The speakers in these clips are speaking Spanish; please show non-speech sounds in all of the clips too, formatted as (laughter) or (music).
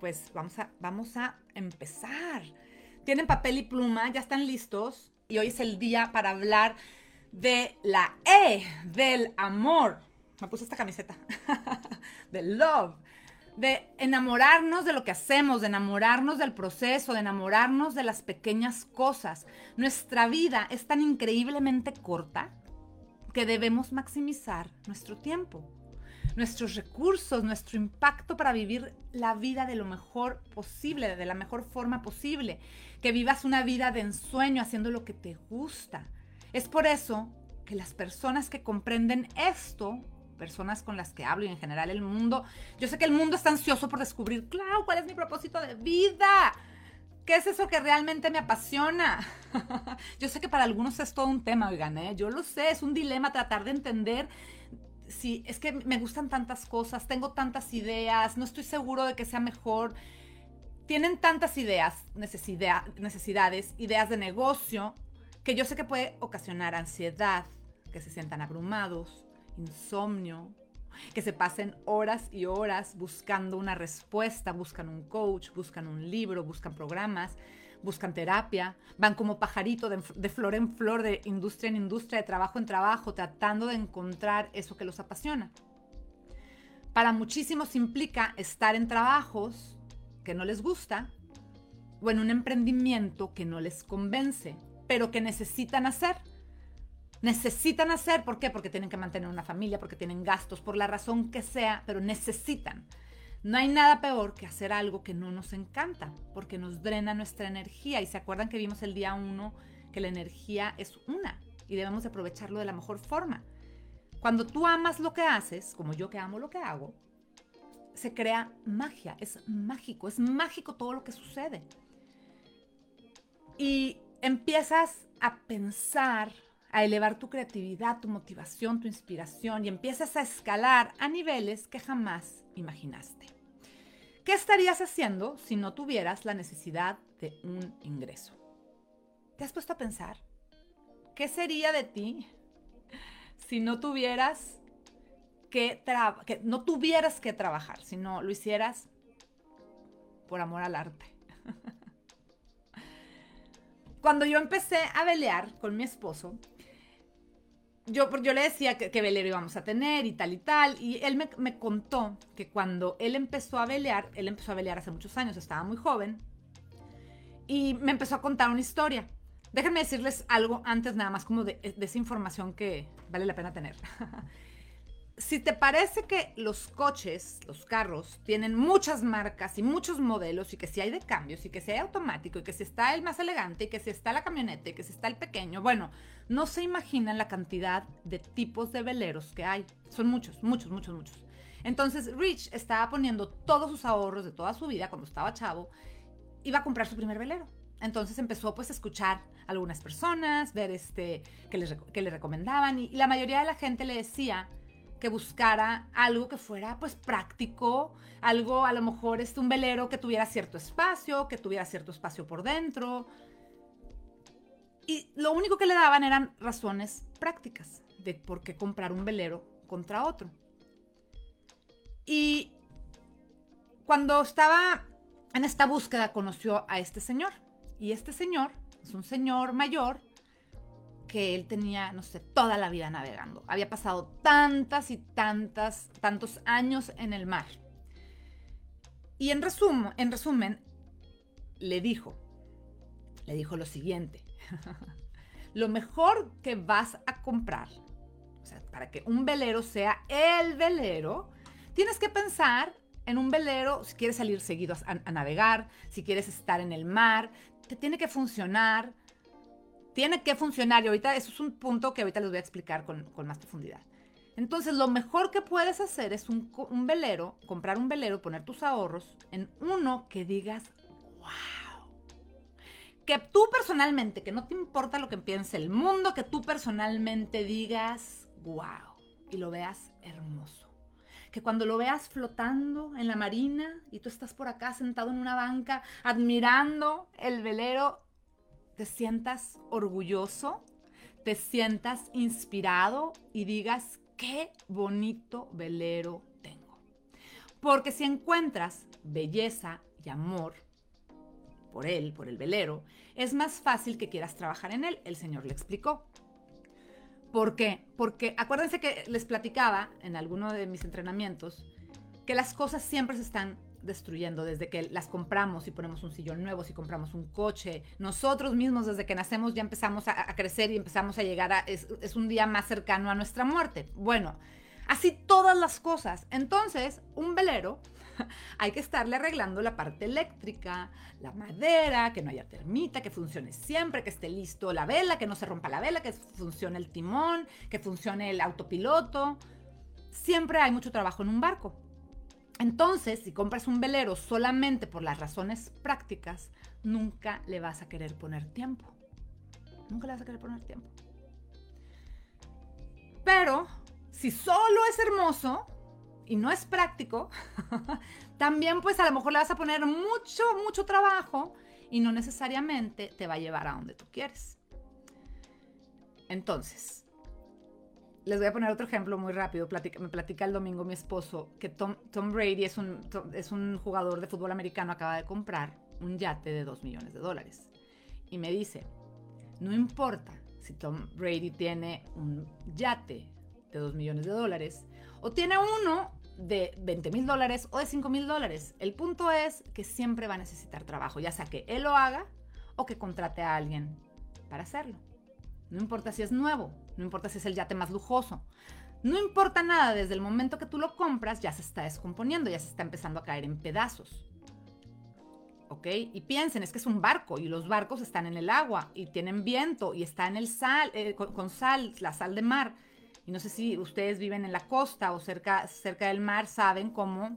pues vamos a, vamos a empezar. Tienen papel y pluma, ya están listos y hoy es el día para hablar de la E, del amor. Me puse esta camiseta, (laughs) del love, de enamorarnos de lo que hacemos, de enamorarnos del proceso, de enamorarnos de las pequeñas cosas. Nuestra vida es tan increíblemente corta que debemos maximizar nuestro tiempo nuestros recursos, nuestro impacto para vivir la vida de lo mejor posible, de la mejor forma posible. Que vivas una vida de ensueño haciendo lo que te gusta. Es por eso que las personas que comprenden esto, personas con las que hablo y en general el mundo, yo sé que el mundo está ansioso por descubrir, claro, cuál es mi propósito de vida. ¿Qué es eso que realmente me apasiona? (laughs) yo sé que para algunos es todo un tema, oigan, ¿eh? yo lo sé, es un dilema tratar de entender sí, es que me gustan tantas cosas, tengo tantas ideas, no estoy seguro de que sea mejor. Tienen tantas ideas, necesidades, ideas de negocio, que yo sé que puede ocasionar ansiedad, que se sientan abrumados, insomnio, que se pasen horas y horas buscando una respuesta, buscan un coach, buscan un libro, buscan programas, buscan terapia, van como pajarito de, flor en flor, de industria en industria, de trabajo en trabajo, tratando de encontrar eso que los apasiona. Para muchísimos implica estar en trabajos que no les gusta o en un emprendimiento que no les convence, pero que necesitan hacer. Necesitan hacer, ¿por qué? Porque tienen que mantener una familia, porque tienen gastos, por la razón que sea, pero necesitan. No hay nada peor que hacer algo que no nos encanta, porque nos drena nuestra energía. Y se acuerdan que vimos el día uno que la energía es una y debemos aprovecharlo de la mejor forma. Cuando tú amas lo que haces, como yo que amo lo que hago, se crea magia, es mágico, es mágico todo lo que sucede. Y empiezas a pensar, a elevar tu creatividad, tu motivación, tu inspiración y empiezas a escalar a niveles que jamás imaginaste. ¿Qué estarías haciendo si no tuvieras la necesidad de un ingreso? ¿Te has puesto a pensar? ¿Qué sería de ti si no tuvieras que, no tuvieras que trabajar, si no lo hicieras por amor al arte? (laughs) Cuando yo empecé a velear con mi esposo, yo, yo le decía que, velero íbamos a tener y tal y tal, y él me, contó que cuando él empezó a velear, él empezó a velear hace muchos años, estaba muy joven, y me empezó a contar una historia. Déjenme decirles algo antes nada más como de, de esa información que vale la pena tener. (laughs) si te parece que los coches, los carros, tienen muchas marcas y muchos modelos y que si hay de cambios y que si hay automático y que si está el más elegante y que si está la camioneta y que si está el pequeño, bueno, no se imaginan la cantidad de tipos de veleros que hay. Son muchos, muchos, muchos, muchos. Entonces Rich estaba poniendo todos sus ahorros de toda su vida cuando estaba chavo, iba a comprar su primer velero. Entonces empezó pues a escuchar a algunas personas, ver este, que, les, que le recomendaban y la mayoría de la gente le decía, que buscara algo que fuera pues práctico, algo a lo mejor este, un velero que tuviera cierto espacio, que tuviera cierto espacio por dentro. Y lo único que le daban eran razones prácticas de por qué comprar un velero contra otro. Y cuando estaba en esta búsqueda conoció a este señor. Y este señor es un señor mayor que él tenía, no sé, toda la vida navegando. Había pasado tantas y tantas, tantos años en el mar. Y en resumen, en resumen, le dijo, le dijo lo siguiente, (laughs) lo mejor que vas a comprar, para que un velero sea el velero, tienes que pensar en un velero, si quieres salir seguido a navegar, si quieres estar en el mar, te tiene que funcionar, tiene que funcionar y ahorita eso es un punto que ahorita les voy a explicar con, más profundidad. Entonces, lo mejor que puedes hacer es un, velero, comprar un velero, poner tus ahorros en uno que digas, wow. Que tú personalmente, que no te importa lo que piense el mundo, que tú personalmente digas, wow, y lo veas hermoso. Que cuando lo veas flotando en la marina y tú estás por acá sentado en una banca admirando el velero, te sientas orgulloso, te sientas inspirado y digas, qué bonito velero tengo. Porque si encuentras belleza y amor por él, por el velero, es más fácil que quieras trabajar en él. El Señor le explicó. ¿Por qué? Porque acuérdense que les platicaba en alguno de mis entrenamientos que las cosas siempre se están destruyendo desde que las compramos y ponemos un sillón nuevo, si compramos un coche. Nosotros mismos desde que nacemos ya empezamos a, crecer y empezamos a llegar a... Es, es un día más cercano a nuestra muerte. Bueno, así todas las cosas. Entonces, un velero (laughs) hay que estarle arreglando la parte eléctrica, la madera, que no haya termita, que funcione siempre, que esté listo la vela, que no se rompa la vela, que funcione el timón, que funcione el autopiloto. Siempre hay mucho trabajo en un barco. Entonces, si compras un velero solamente por las razones prácticas, nunca le vas a querer poner tiempo. Nunca le vas a querer poner tiempo. Pero, si solo es hermoso y no es práctico, (laughs) también pues a lo mejor le vas a poner mucho, mucho trabajo y no necesariamente te va a llevar a donde tú quieres. Entonces, les voy a poner otro ejemplo muy rápido. me platica el domingo mi esposo que Tom, Brady es un, es un jugador de fútbol americano, acaba de comprar un yate de 2 millones de dólares. Y me dice, no importa si Tom Brady tiene un yate de 2 millones de dólares o tiene uno de 20 mil dólares o de 5 mil dólares. El punto es que siempre va a necesitar trabajo, ya sea que él lo haga o que contrate a alguien para hacerlo. No importa si es nuevo, no importa si es el yate más lujoso. No importa nada, desde el momento que tú lo compras ya se está descomponiendo, ya se está empezando a caer en pedazos. ¿Ok? Y piensen, es que es un barco y los barcos están en el agua y tienen viento y está en el sal, eh, con, sal, la sal de mar. Y no sé si ustedes viven en la costa o cerca, cerca del mar, saben cómo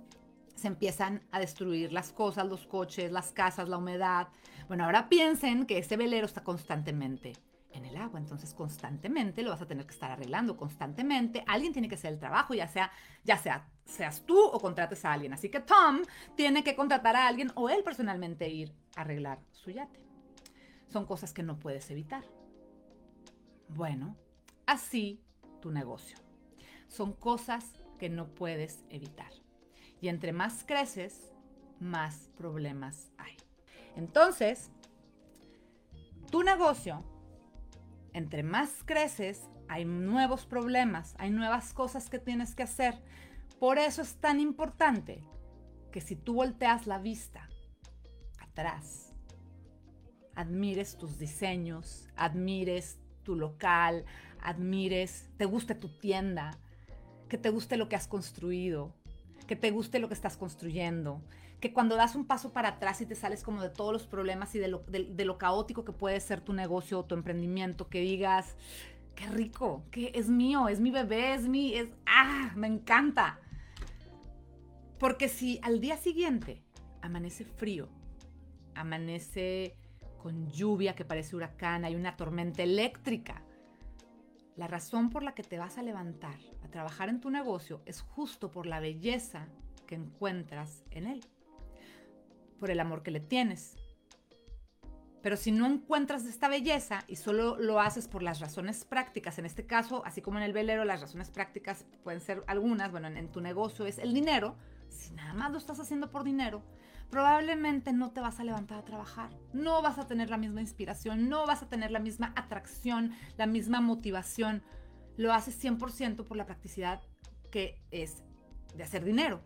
se empiezan a destruir las cosas, los coches, las casas, la humedad. Bueno, ahora piensen que ese velero está constantemente en el agua. Entonces, constantemente lo vas a tener que estar arreglando, constantemente. Alguien tiene que hacer el trabajo, ya sea, ya sea seas tú o contrates a alguien. Así que Tom tiene que contratar a alguien o él personalmente ir a arreglar su yate. Son cosas que no puedes evitar. Bueno, así tu negocio. Son cosas que no puedes evitar. Y entre más creces, más problemas hay. Entonces, tu negocio entre más creces, hay nuevos problemas, hay nuevas cosas que tienes que hacer. Por eso es tan importante que si tú volteas la vista atrás, admires tus diseños, admires tu local, admires, te guste tu tienda, que te guste lo que has construido, que te guste lo que estás construyendo, que cuando das un paso para atrás y te sales como de todos los problemas y de lo, caótico que puede ser tu negocio o tu emprendimiento, que digas, qué rico, que es mío, es mi bebé, es mi, es, ah, me encanta. Porque si al día siguiente amanece frío, amanece con lluvia que parece huracán, hay una tormenta eléctrica, la razón por la que te vas a levantar a trabajar en tu negocio es justo por la belleza que encuentras en él por el amor que le tienes. Pero si no encuentras esta belleza y solo lo haces por las razones prácticas, en este caso, así como en el velero, las razones prácticas pueden ser algunas, bueno, en, tu negocio es el dinero, si nada más lo estás haciendo por dinero, probablemente no te vas a levantar a trabajar, no vas a tener la misma inspiración, no vas a tener la misma atracción, la misma motivación, lo haces 100% por la practicidad que es de hacer dinero.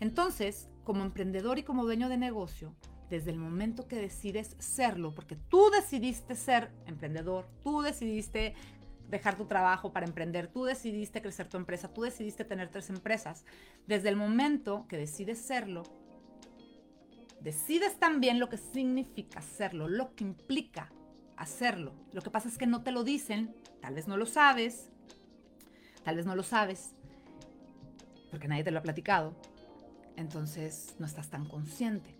Entonces, como emprendedor y como dueño de negocio, desde el momento que decides serlo, porque tú decidiste ser emprendedor, tú decidiste dejar tu trabajo para emprender, tú decidiste crecer tu empresa, tú decidiste tener tres empresas, desde el momento que decides serlo, decides también lo que significa serlo, lo que implica hacerlo. Lo que pasa es que no te lo dicen, tal vez no lo sabes, tal vez no lo sabes, porque nadie te lo ha platicado, entonces no estás tan consciente.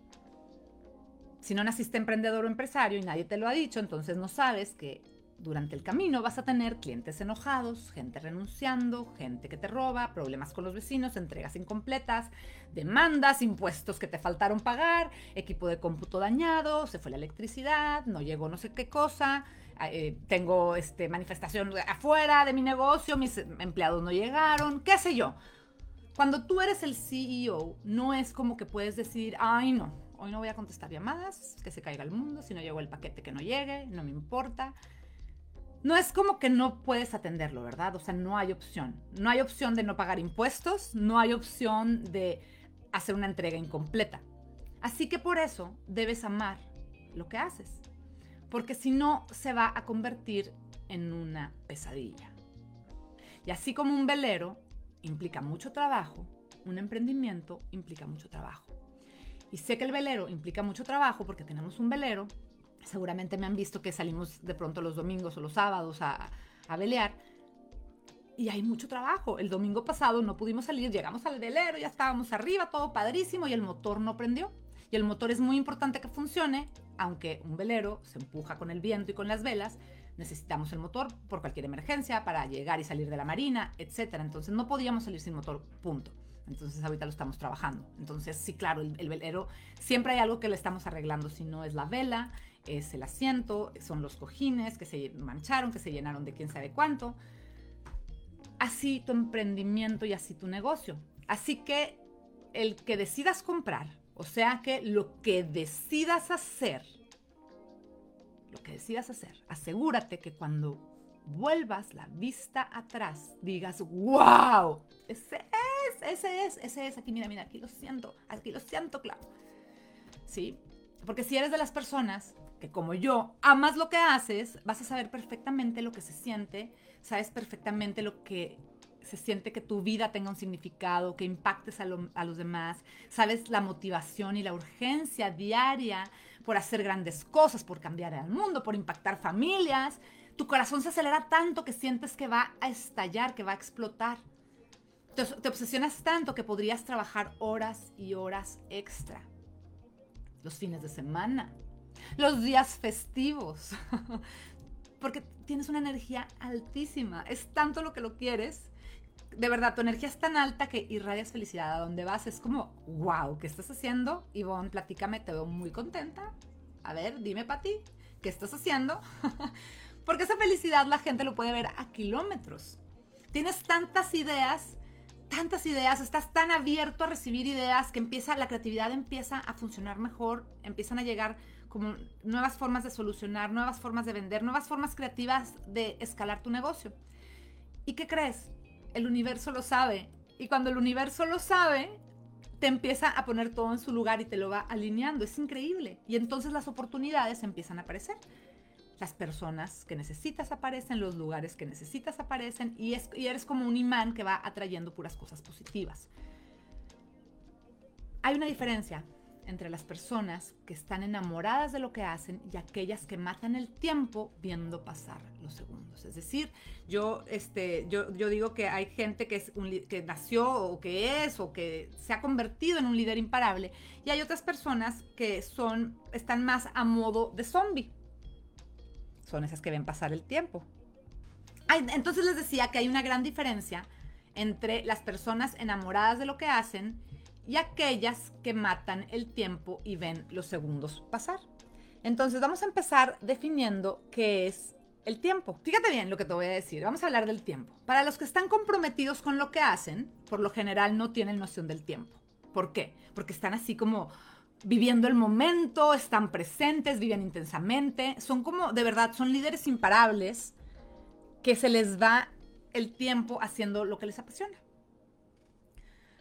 Si no naciste emprendedor o empresario y nadie te lo ha dicho, entonces no sabes que durante el camino vas a tener clientes enojados, gente renunciando, gente que te roba, problemas con los vecinos, entregas incompletas, demandas, impuestos que te faltaron pagar, equipo de cómputo dañado, se fue la electricidad, no llegó no sé qué cosa, eh, tengo este, manifestación afuera de mi negocio, mis empleados no llegaron, qué sé yo Cuando tú eres el CEO, no es como que puedes decir, ay no, hoy no voy a contestar llamadas, que se caiga el mundo, si no llegó el paquete que no llegue, no me importa. No es como que no puedes atenderlo, ¿verdad? O sea, no hay opción. No hay opción de no pagar impuestos, no hay opción de hacer una entrega incompleta. Así que por eso debes amar lo que haces, porque si no se va a convertir en una pesadilla. Y así como un velero implica mucho trabajo, un emprendimiento implica mucho trabajo. Y sé que el velero implica mucho trabajo porque tenemos un velero. Seguramente me han visto que salimos de pronto los domingos o los sábados a, a velear. Y hay mucho trabajo. El domingo pasado no pudimos salir, llegamos al velero, ya estábamos arriba, todo padrísimo y el motor no prendió. Y el motor es muy importante que funcione, aunque un velero se empuja con el viento y con las velas, necesitamos el motor por cualquier emergencia para llegar y salir de la marina, etc. Entonces no podíamos salir sin motor, punto. Entonces ahorita lo estamos trabajando. Entonces sí, claro, el, velero siempre hay algo que le estamos arreglando, si no es la vela, es el asiento, son los cojines que se mancharon, que se llenaron de quién sabe cuánto. Así tu emprendimiento y así tu negocio. Así que el que decidas comprar, o sea que lo que decidas hacer, lo que decidas hacer, asegúrate que cuando vuelvas la vista atrás, digas, wow, ese es, ese es, ese es, aquí mira, mira, aquí lo siento, aquí lo siento, claro. ¿Sí? Porque si eres de las personas que como yo amas lo que haces, vas a saber perfectamente lo que se siente, sabes perfectamente lo que se siente que tu vida tenga un significado, que impactes a, a, los demás, sabes la motivación y la urgencia diaria por hacer grandes cosas, por cambiar el mundo, por impactar familias. Tu corazón se acelera tanto que sientes que va a estallar, que va a explotar. Te, te obsesionas tanto que podrías trabajar horas y horas extra. Los fines de semana, los días festivos, (laughs) porque tienes una energía altísima. Es tanto lo que lo quieres de verdad, tu energía es tan alta que irradias felicidad. A donde vas es como, wow, ¿qué estás haciendo? Ivonne, platícame, te veo muy contenta. A ver, dime para ti, ¿qué estás haciendo? (laughs) Porque esa felicidad la gente lo puede ver a kilómetros. Tienes tantas ideas, tantas ideas, estás tan abierto a recibir ideas que empieza, la creatividad empieza a funcionar mejor, empiezan a llegar como nuevas formas de solucionar, nuevas formas de vender, nuevas formas creativas de escalar tu negocio. ¿Y qué crees? El universo lo sabe. Y cuando el universo lo sabe, te empieza a poner todo en su lugar y te lo va alineando. Es increíble. Y entonces las oportunidades empiezan a aparecer. Las personas que necesitas aparecen, los lugares que necesitas aparecen y, es, y eres como un imán que va atrayendo puras cosas positivas. Hay una diferencia entre las personas que están enamoradas de lo que hacen y aquellas que matan el tiempo viendo pasar los segundos. Es decir, yo, este, yo, yo digo que hay gente que, es que nació o que es o que se ha convertido en un líder imparable y hay otras personas que son, están más a modo de zombie. Son esas que ven pasar el tiempo. entonces les decía que hay una gran diferencia entre las personas enamoradas de lo que hacen y aquellas que matan el tiempo y ven los segundos pasar. Entonces vamos a empezar definiendo qué es el tiempo. Fíjate bien lo que te voy a decir. Vamos a hablar del tiempo. Para los que están comprometidos con lo que hacen, por lo general no tienen noción del tiempo. ¿Por qué? Porque están así como viviendo el momento, están presentes, viven intensamente, son como, de verdad, son líderes imparables que se les va el tiempo haciendo lo que les apasiona.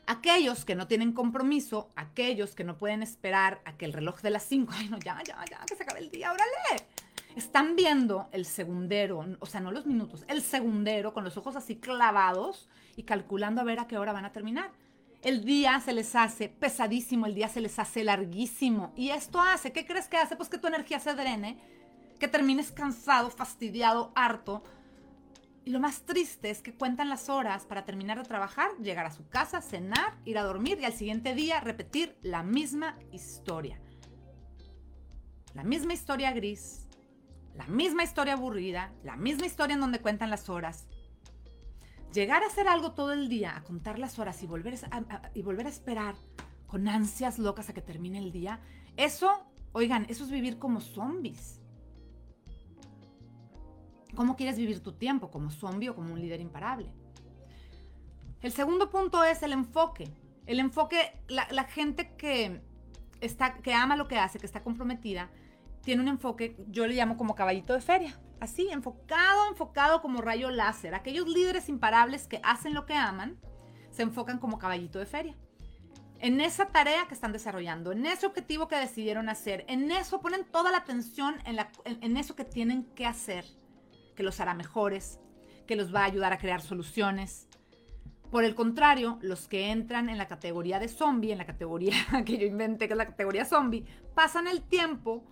Aquellos que no tienen compromiso, aquellos que no pueden esperar a que el reloj de las 5, (laughs) ay no, ya, ya, ya, que se acabe el día, órale. Están viendo el segundero, o sea, no los minutos, el segundero con los ojos así clavados y calculando a ver a qué hora van a terminar. El día se les hace pesadísimo, el día se les hace larguísimo. Y esto hace, ¿qué crees que hace? Pues que tu energía se drene, que termines cansado, fastidiado, harto, y lo más triste es que cuentan las horas para terminar de trabajar, llegar a su casa, cenar, ir a dormir y al siguiente día repetir la misma historia. La misma historia gris, la misma historia aburrida, la misma historia en donde cuentan las horas. Llegar a hacer algo todo el día, a contar las horas y volver a, y volver a esperar con ansias locas a que termine el día, eso, oigan, eso es vivir como zombies. ¿Cómo quieres vivir tu tiempo? ¿Como zombie o como un líder imparable? El segundo punto es el enfoque. El enfoque, la, gente que, está, que ama lo que hace, que está comprometida, tiene un enfoque, yo le llamo como caballito de feria. Así, enfocado, enfocado como rayo láser. Aquellos líderes imparables que hacen lo que aman, se enfocan como caballito de feria. En esa tarea que están desarrollando, en ese objetivo que decidieron hacer, en eso ponen toda la atención en, en eso que tienen que hacer, que los hará mejores, que los va a ayudar a crear soluciones, por el contrario, los que entran en la categoría de zombie, en la categoría (laughs) que yo inventé, que es la categoría zombie, pasan el tiempo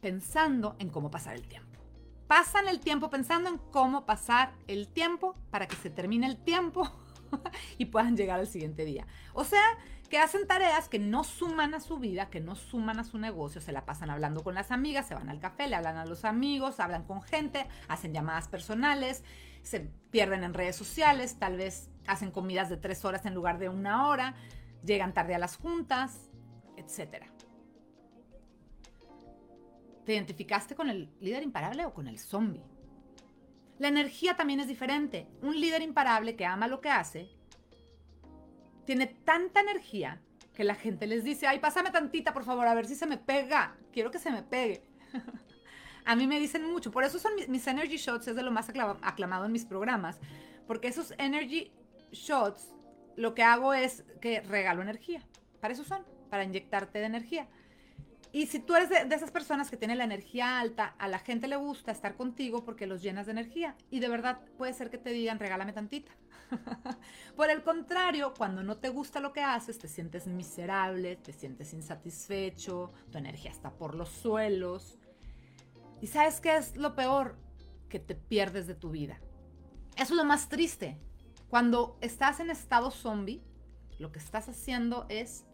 pensando en cómo pasar el tiempo. Pasan el tiempo pensando en cómo pasar el tiempo para que se termine el tiempo (laughs) y puedan llegar al siguiente día. O sea, que hacen tareas que no suman a su vida, que no suman a su negocio, se la pasan hablando con las amigas, se van al café, le hablan a los amigos, hablan con gente, hacen llamadas personales, se pierden en redes sociales, tal vez hacen comidas de tres horas en lugar de una hora, llegan tarde a las juntas, etc. ¿Te identificaste con el líder imparable o con el zombie? La energía también es diferente. Un líder imparable que ama lo que hace tiene tanta energía que la gente les dice, ay, pásame tantita, por favor, a ver si se me pega. Quiero que se me pegue. (laughs) a mí me dicen mucho. Por eso son mis, energy shots, es de lo más aclamado en mis programas. Porque esos energy shots, lo que hago es que regalo energía. Para eso son, para inyectarte de energía. Y si tú eres de, esas personas que tienen la energía alta, a la gente le gusta estar contigo porque los llenas de energía. Y de verdad puede ser que te digan, regálame tantita. (laughs) Por el contrario, cuando no te gusta lo que haces, te sientes miserable, te sientes insatisfecho, tu energía está por los suelos. ¿Y sabes qué es lo peor? Que te pierdes de tu vida. Eso es lo más triste. Cuando estás en estado zombie, lo que estás haciendo es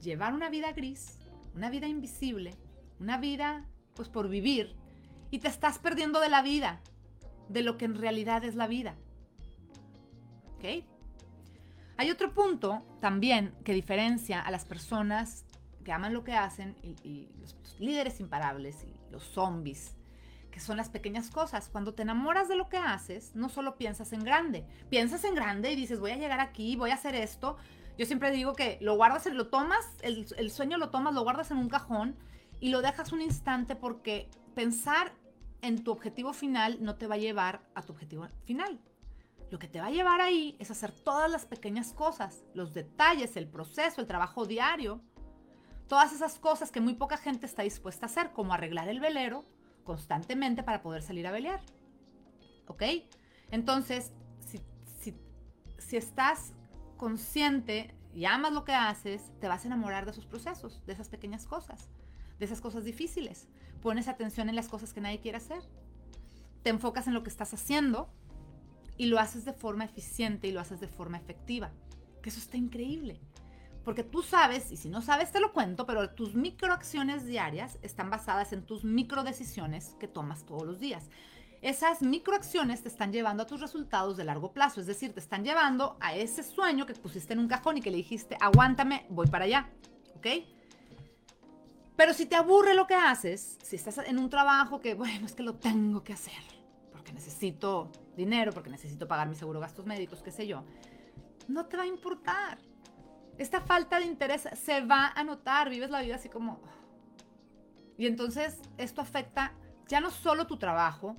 llevar una vida gris, una vida invisible, una vida pues por vivir y te estás perdiendo de la vida, de lo que en realidad es la vida. Hay otro punto también que diferencia a las personas que aman lo que hacen y, los líderes imparables y los zombies que son las pequeñas cosas. Cuando te enamoras de lo que haces, no solo piensas en grande, piensas en grande y dices, voy a llegar aquí, voy a hacer esto. Yo siempre digo que lo guardas, lo tomas, el sueño lo tomas, lo guardas en un cajón y lo dejas un instante porque pensar en tu objetivo final no te va a llevar a tu objetivo final. Lo que te va a llevar ahí es hacer todas las pequeñas cosas, los detalles, el proceso, el trabajo diario, todas esas cosas que muy poca gente está dispuesta a hacer, como arreglar el velero, constantemente para poder salir a pelear. ¿Ok? Entonces, si, si, estás consciente y amas lo que haces, te vas a enamorar de esos procesos, de esas pequeñas cosas, de esas cosas difíciles. Pones atención en las cosas que nadie quiere hacer. Te enfocas en lo que estás haciendo y lo haces de forma eficiente y lo haces de forma efectiva. Que eso está increíble. Porque tú sabes, y si no sabes te lo cuento, pero tus microacciones diarias están basadas en tus microdecisiones que tomas todos los días. Esas microacciones te están llevando a tus resultados de largo plazo, es decir, te están llevando a ese sueño que pusiste en un cajón y que le dijiste, aguántame, voy para allá, ¿ok? Pero si te aburre lo que haces, si estás en un trabajo que, bueno, es que lo tengo que hacer, porque necesito dinero, porque necesito pagar mi seguro gastos médicos, qué sé yo, no te va a importar esta falta de interés se va a notar, vives la vida así como... Y entonces esto afecta ya no solo tu trabajo,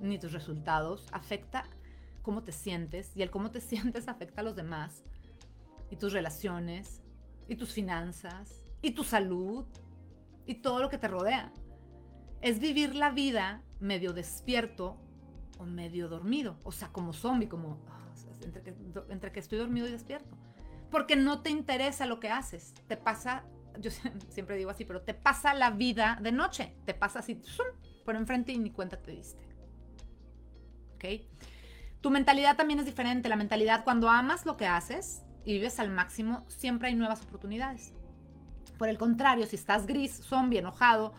ni tus resultados, afecta cómo te sientes y el cómo te (laughs) sientes afecta a los demás y tus relaciones y tus finanzas y tu salud y todo lo que te rodea. Es vivir la vida medio despierto o medio dormido, o sea, como zombie, como entre, que, entre que estoy dormido y despierto porque no te interesa lo que haces. Te pasa, yo (laughs) siempre digo así, pero te pasa la vida de noche. Te pasa así, por enfrente y ni cuenta te diste. ¿Ok? Tu mentalidad también es diferente. La mentalidad cuando amas lo que haces y vives al máximo, siempre hay nuevas oportunidades. Por el contrario, si estás gris, zombie, enojado,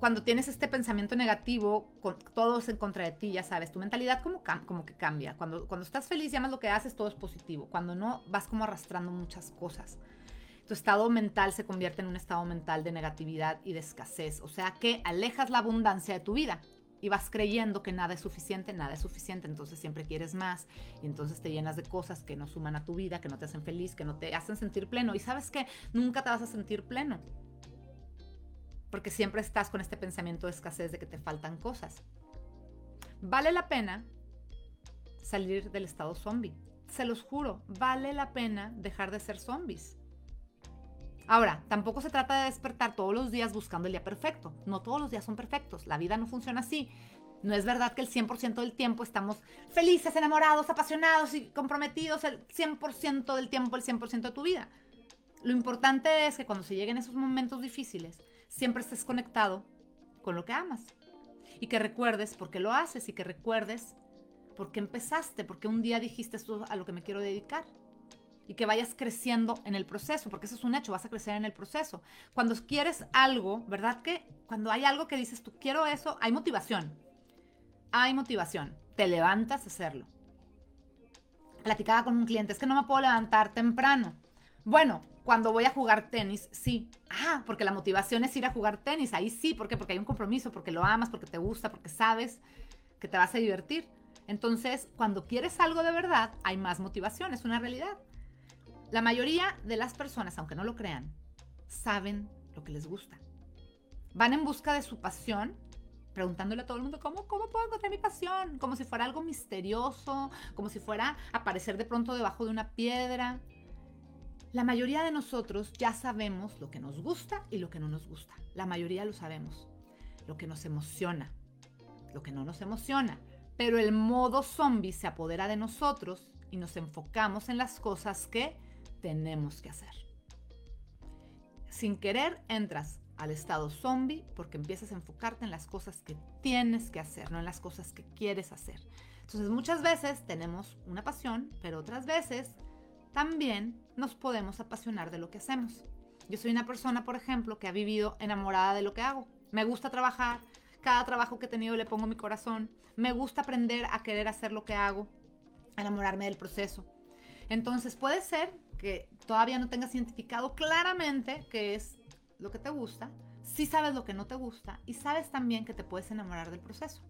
cuando tienes este pensamiento negativo, con, todo en contra de ti, ya sabes, tu mentalidad como, que cambia. Cuando, cuando estás feliz y amas lo que haces, todo es positivo. Cuando no, vas como arrastrando muchas cosas. Tu estado mental se convierte en un estado mental de negatividad y de escasez. O sea que alejas la abundancia de tu vida. y vas creyendo que nada es suficiente, nada es suficiente, entonces siempre quieres más y entonces te llenas de cosas que no suman a tu vida, que no te hacen feliz, que no te hacen sentir pleno y sabes que nunca te vas a sentir pleno porque siempre estás con este pensamiento de escasez de que te faltan cosas. Vale la pena salir del estado zombie. Se los juro, vale la pena dejar de ser zombies. Ahora, tampoco se trata de despertar todos los días buscando el día perfecto. No todos los días son perfectos. La vida no funciona así. No es verdad que el 100% del tiempo estamos felices, enamorados, apasionados y comprometidos el 100% del tiempo, el 100% de tu vida. Lo importante es que cuando se lleguen esos momentos difíciles, siempre estés conectado con lo que amas. Y que recuerdes por qué lo haces y que recuerdes por qué empezaste, por qué un día dijiste esto a lo que me quiero dedicar y que vayas creciendo en el proceso, porque eso es un hecho, vas a crecer en el proceso. Cuando quieres algo, ¿verdad que cuando hay algo que dices tú quiero eso, hay motivación? Hay motivación, te levantas a hacerlo. Platicaba con un cliente, es que no me puedo levantar temprano. Bueno, cuando voy a jugar tenis, sí. Ah, porque la motivación es ir a jugar tenis, ahí sí, ¿por qué? Porque hay un compromiso, porque lo amas, porque te gusta, porque sabes que te vas a divertir. Entonces, cuando quieres algo de verdad, hay más motivación, es una realidad. La mayoría de las personas, aunque no lo crean, saben lo que les gusta. Van en busca de su pasión, preguntándole a todo el mundo, ¿cómo, cómo puedo encontrar mi pasión? Como si fuera algo misterioso, como si fuera aparecer de pronto debajo de una piedra. La mayoría de nosotros ya sabemos lo que nos gusta y lo que no nos gusta. La mayoría lo sabemos. Lo que nos emociona, lo que no nos emociona. Pero el modo zombie se apodera de nosotros y nos enfocamos en las cosas que tenemos que hacer. Sin querer entras al estado zombie porque empiezas a enfocarte en las cosas que tienes que hacer, no en las cosas que quieres hacer. Entonces muchas veces tenemos una pasión, pero otras veces también nos podemos apasionar de lo que hacemos. Yo soy una persona, por ejemplo, que ha vivido enamorada de lo que hago. Me gusta trabajar, cada trabajo que he tenido le pongo mi corazón. Me gusta aprender a querer hacer lo que hago, enamorarme del proceso. Entonces puede ser que todavía no tengas identificado claramente qué es lo que te gusta, si sabes lo que no te gusta y sabes también que te puedes enamorar del proceso.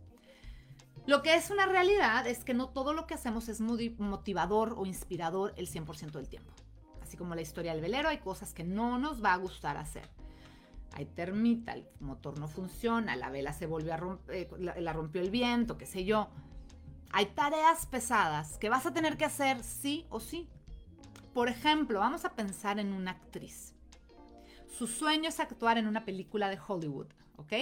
Lo que es una realidad es que no todo lo que hacemos es motivador o inspirador el 100% del tiempo. Así como la historia del velero, hay cosas que no nos va a gustar hacer. Hay termita, el motor no funciona, la vela se volvió a romper, eh, la rompió el viento, qué sé yo. Hay tareas pesadas que vas a tener que hacer sí o sí. Por ejemplo, vamos a pensar en una actriz. Su sueño es actuar en una película de Hollywood, ¿ok?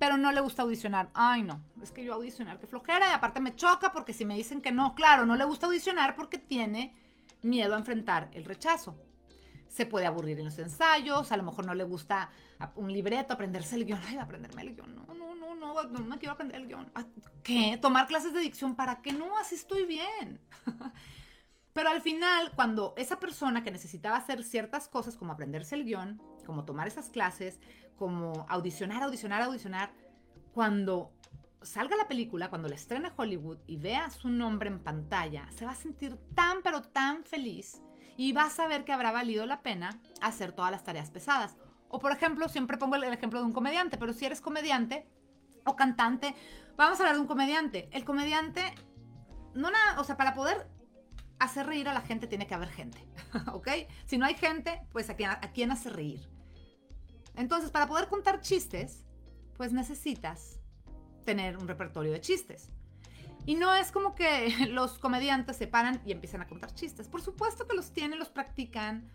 Pero no le gusta audicionar. Ay, no, es que yo audicionar, qué flojera. Y aparte me choca porque si me dicen que no, claro, no le gusta audicionar porque tiene miedo a enfrentar el rechazo. Se puede aburrir en los ensayos, a lo mejor no le gusta un libreto, aprenderse el guion. Ay, aprenderme el guion. No, no, no, no, no me quiero aprender el guion. Ah, ¿Qué? ¿Tomar clases de dicción? ¿Para qué no? Así estoy bien. (laughs) Pero al final, cuando esa persona que necesitaba hacer ciertas cosas, como aprenderse el guion, como tomar esas clases, como audicionar, audicionar, audicionar, cuando salga la película, cuando la estrene Hollywood y vea su nombre en pantalla, se va a sentir tan, pero tan feliz y va a saber que habrá valido la pena hacer todas las tareas pesadas. O por ejemplo, siempre pongo el ejemplo de un comediante, pero si eres comediante o cantante, vamos a hablar de un comediante. El comediante, no nada, o sea, para poder hacer reír a la gente tiene que haber gente, (laughs) ¿ok? Si no hay gente, pues a quién, a quién hace reír. Entonces, para poder contar chistes, pues necesitas tener un repertorio de chistes. Y no es como que (laughs) los comediantes se paran y empiezan a contar chistes. Por supuesto que los tienen, los practican,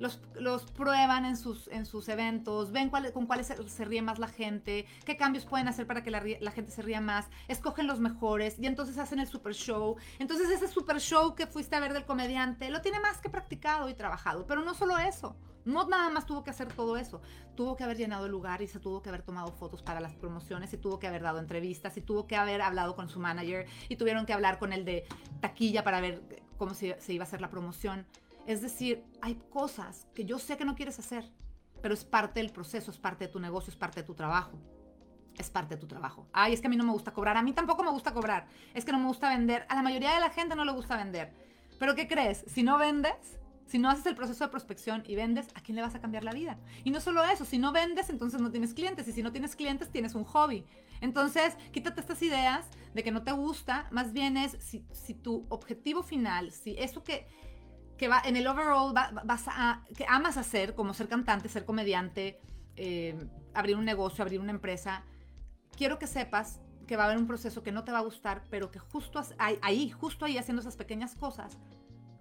los, prueban en sus, en sus eventos, ven con cuáles se, ríe más la gente, qué cambios pueden hacer para que la, la, gente se ría más, escogen los mejores y entonces hacen el super show. Entonces ese super show que fuiste a ver del comediante lo tiene más que practicado y trabajado. Pero no solo eso, no nada más tuvo que hacer todo eso, tuvo que haber llenado el lugar y se tuvo que haber tomado fotos para las promociones y tuvo que haber dado entrevistas y tuvo que haber hablado con su manager y tuvieron que hablar con el de taquilla para ver cómo se, se iba a hacer la promoción. Es decir, hay cosas que yo sé que no quieres hacer, pero es parte del proceso, es parte de tu negocio, es parte de tu trabajo. Es parte de tu trabajo. Ay, es que a mí no me gusta cobrar. A mí tampoco me gusta cobrar. Es que no me gusta vender. A la mayoría de la gente no le gusta vender. Pero ¿qué crees? Si no vendes, Si no haces el proceso de prospección y vendes, ¿a quién le vas a cambiar la vida? Y no solo eso, si no vendes, entonces no tienes clientes. Y si no tienes clientes, tienes un hobby. Entonces, quítate estas ideas de que no te gusta. Más bien es si, tu objetivo final, si eso que, que va en el overall vas a, que amas hacer, como ser cantante, ser comediante, eh, abrir un negocio, abrir una empresa, quiero que sepas que va a haber un proceso que no te va a gustar, pero que justo ahí, justo ahí, haciendo esas pequeñas cosas,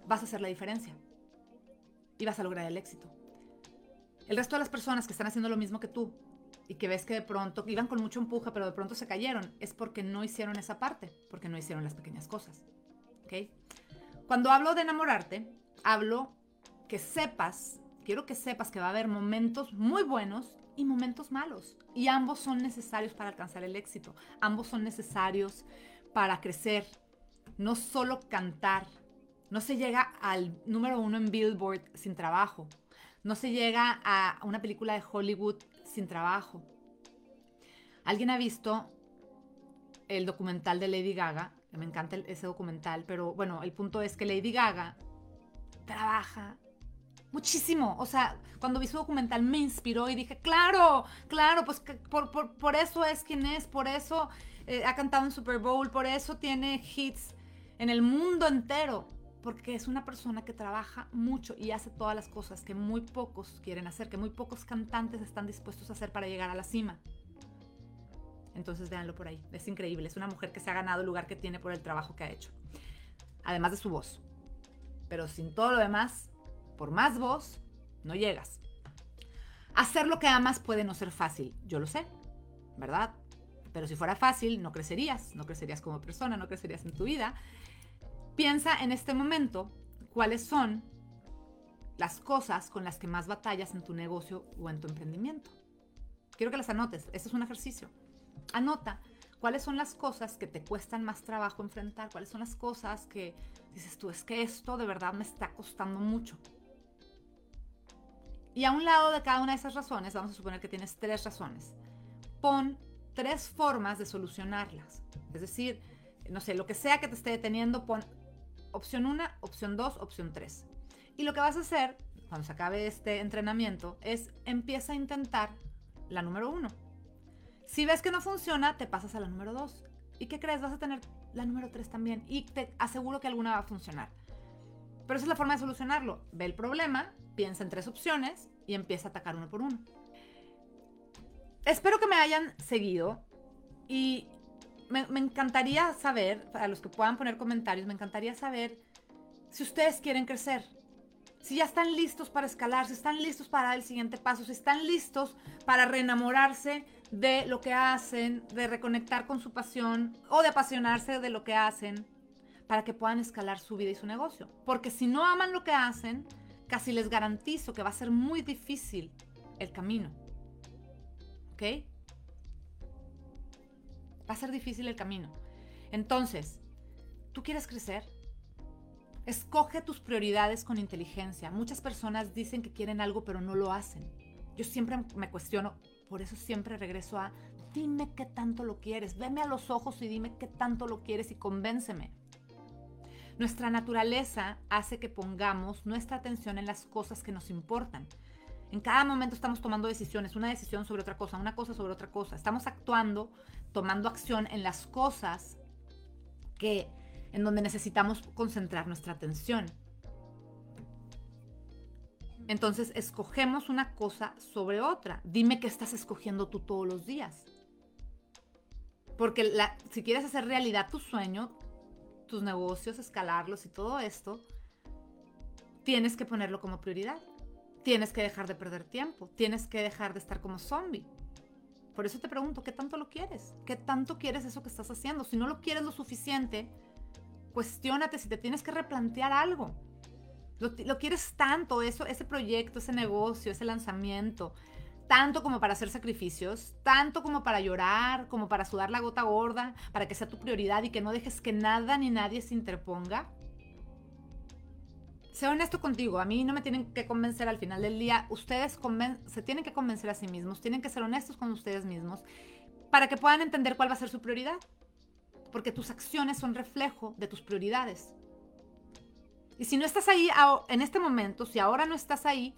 vas a hacer la diferencia y a lograr el éxito. El resto de las personas que están haciendo lo mismo que tú y que ves que de pronto iban con mucho empuje, pero de pronto se cayeron, es porque no hicieron esa parte, porque no hicieron las pequeñas cosas. ¿Ok? Cuando hablo de enamorarte, hablo que sepas, quiero que sepas que va a haber momentos muy buenos y momentos malos. Y ambos son necesarios para alcanzar el éxito. Ambos son necesarios para crecer. No solo cantar, no se llega al número uno en Billboard sin trabajo. No se llega a una película de Hollywood sin trabajo. ¿Alguien ha visto el documental de Lady Gaga? Me encanta ese documental, pero bueno, el punto es que Lady Gaga trabaja muchísimo. O sea, cuando vi su documental me inspiró y dije, claro, claro, pues por, eso es quien es, por eso eh, ha cantado en Super Bowl, por eso tiene hits en el mundo entero porque es una persona que trabaja mucho y hace todas las cosas que muy pocos quieren hacer, que muy pocos cantantes están dispuestos a hacer para llegar a la cima. Entonces véanlo por ahí, es increíble, es una mujer que se ha ganado el lugar que tiene por el trabajo que ha hecho, además de su voz. Pero sin todo lo demás, por más voz, no llegas. Hacer lo que amas puede no ser fácil, yo lo sé, ¿verdad? Pero si fuera fácil, no crecerías, no crecerías como persona, no crecerías en tu vida. Piensa en este momento cuáles son las cosas con las que más batallas en tu negocio o en tu emprendimiento. Quiero que las anotes. Este es un ejercicio. Anota cuáles son las cosas que te cuestan más trabajo enfrentar, cuáles son las cosas que dices tú, es que esto de verdad me está costando mucho. Y a un lado de cada una de esas razones, vamos a suponer que tienes tres razones. Pon tres formas de solucionarlas. Es decir, no sé, lo que sea que te esté deteniendo, pon opción 1, opción 2, opción 3. Y lo que vas a hacer cuando se acabe este entrenamiento es empieza a intentar la número 1. Si ves que no funciona, te pasas a la número 2. ¿Y qué crees? Vas a tener la número 3 también. Y te aseguro que alguna va a funcionar. Pero esa es la forma de solucionarlo. Ve el problema, piensa en tres opciones y empieza a atacar uno por uno. Espero que me hayan seguido y me, encantaría saber, para los que puedan poner comentarios, me encantaría saber si ustedes quieren crecer, si ya están listos para escalar, si están listos para dar el siguiente paso, si están listos para reenamorarse de lo que hacen, de reconectar con su pasión o de apasionarse de lo que hacen para que puedan escalar su vida y su negocio. Porque si no aman lo que hacen, casi les garantizo que va a ser muy difícil el camino. ¿Ok? Va a ser difícil el camino. Entonces, ¿tú quieres crecer? Escoge tus prioridades con inteligencia. Muchas personas dicen que quieren algo pero no lo hacen. Yo siempre me cuestiono, por eso siempre regreso a, dime qué tanto lo quieres, veme a los ojos y dime qué tanto lo quieres y convénceme. Nuestra naturaleza hace que pongamos nuestra atención en las cosas que nos importan. En cada momento estamos tomando decisiones, una decisión sobre otra cosa, una cosa sobre otra cosa. Estamos actuando tomando acción en las cosas que en donde necesitamos concentrar nuestra atención. Entonces escogemos una cosa sobre otra. Dime qué estás escogiendo tú todos los días. Porque si quieres hacer realidad tu sueño, tus negocios, escalarlos y todo esto, tienes que ponerlo como prioridad. Tienes que dejar de perder tiempo. Tienes que dejar de estar como zombie. Por eso te pregunto, ¿qué tanto lo quieres? ¿Qué tanto quieres eso que estás haciendo? Si no lo quieres lo suficiente, cuestiónate si te tienes que replantear algo. Lo, quieres tanto, eso, ese proyecto, ese negocio, ese lanzamiento, tanto como para hacer sacrificios, tanto como para llorar, como para sudar la gota gorda, para que sea tu prioridad y que no dejes que nada ni nadie se interponga sé honesto contigo, a mí no me tienen que convencer al final del día, ustedes se tienen que convencer a sí mismos, tienen que ser honestos con ustedes mismos para que puedan entender cuál va a ser su prioridad, porque tus acciones son reflejo de tus prioridades. Y si no estás ahí en este momento, si ahora no estás ahí,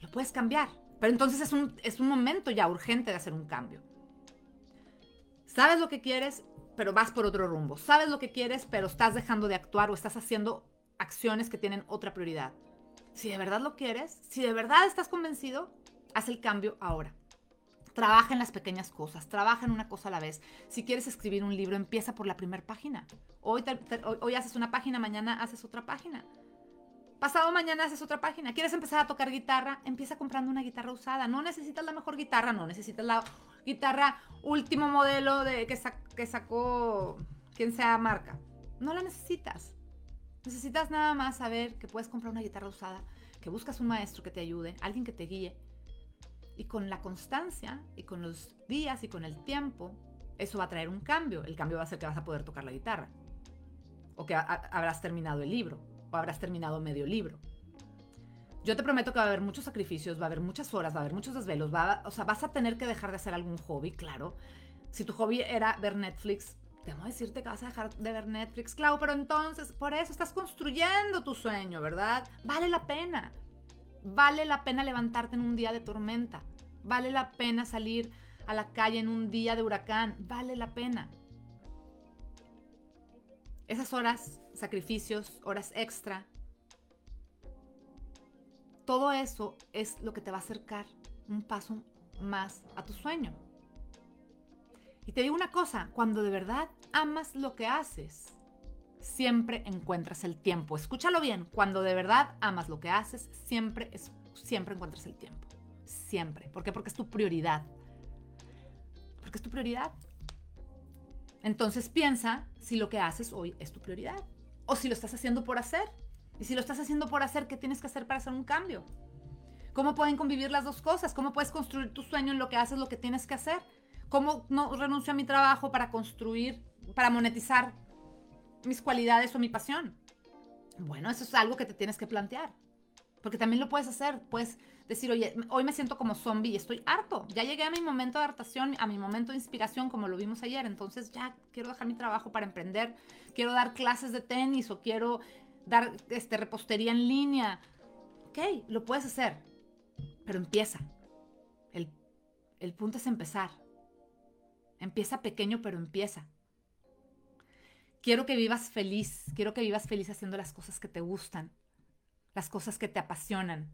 lo puedes cambiar. Pero entonces es un, es un momento ya urgente de hacer un cambio. Sabes lo que quieres, pero vas por otro rumbo. Sabes lo que quieres, pero estás dejando de actuar o estás haciendo acciones que tienen otra prioridad. Si de verdad lo quieres, si de verdad estás convencido, haz el cambio ahora. Trabaja en las pequeñas cosas, trabaja en una cosa a la vez. Si quieres escribir un libro, empieza por la primera página. Hoy, haces una página, mañana haces otra página. Pasado mañana haces otra página. ¿Quieres empezar a tocar guitarra? Empieza comprando una guitarra usada. No necesitas la mejor guitarra, no necesitas la guitarra último modelo de, que, que sacó quien sea marca. No la necesitas. Necesitas nada más saber que puedes comprar una guitarra usada, que buscas un maestro que te ayude, alguien que te guíe. Y con la constancia y con los días y con el tiempo, eso va a traer un cambio. El cambio va a ser que vas a poder tocar la guitarra. O que habrás terminado el libro. O habrás terminado medio libro. Yo te prometo que va a haber muchos sacrificios, va a haber muchas horas, va a haber muchos desvelos. Va o sea, vas a tener que dejar de hacer algún hobby, claro. Si tu hobby era ver Netflix, a decirte que vas a dejar de ver Netflix, claro, pero entonces por eso estás construyendo tu sueño, ¿verdad? Vale la pena. Vale la pena levantarte en un día de tormenta. Vale la pena salir a la calle en un día de huracán. Vale la pena. Esas horas, sacrificios, horas extra, todo eso es lo que te va a acercar un paso más a tu sueño. Y te digo una cosa, cuando de verdad amas lo que haces, siempre encuentras el tiempo. Escúchalo bien, cuando de verdad amas lo que haces, siempre, es, siempre encuentras el tiempo. Siempre. ¿Por qué? Porque es tu prioridad. Porque es tu prioridad. Entonces piensa si lo que haces hoy es tu prioridad. O si lo estás haciendo por hacer. Y si lo estás haciendo por hacer, ¿qué tienes que hacer para hacer un cambio? ¿Cómo pueden convivir las dos cosas? ¿Cómo puedes construir tu sueño en lo que haces, lo que tienes que hacer? ¿Cómo no renuncio a mi trabajo para construir, para monetizar mis cualidades o mi pasión? Bueno, eso es algo que te tienes que plantear. Porque también lo puedes hacer. Puedes decir, oye, hoy me siento como zombie y estoy harto. Ya llegué a mi momento de adaptación, a mi momento de inspiración, como lo vimos ayer. Entonces ya quiero dejar mi trabajo para emprender. Quiero dar clases de tenis o quiero dar este, repostería en línea. Ok, lo puedes hacer. Pero empieza. El, el punto es empezar. Empieza pequeño, pero empieza. Quiero que vivas feliz, quiero que vivas feliz haciendo las cosas que te gustan, las cosas que te apasionan.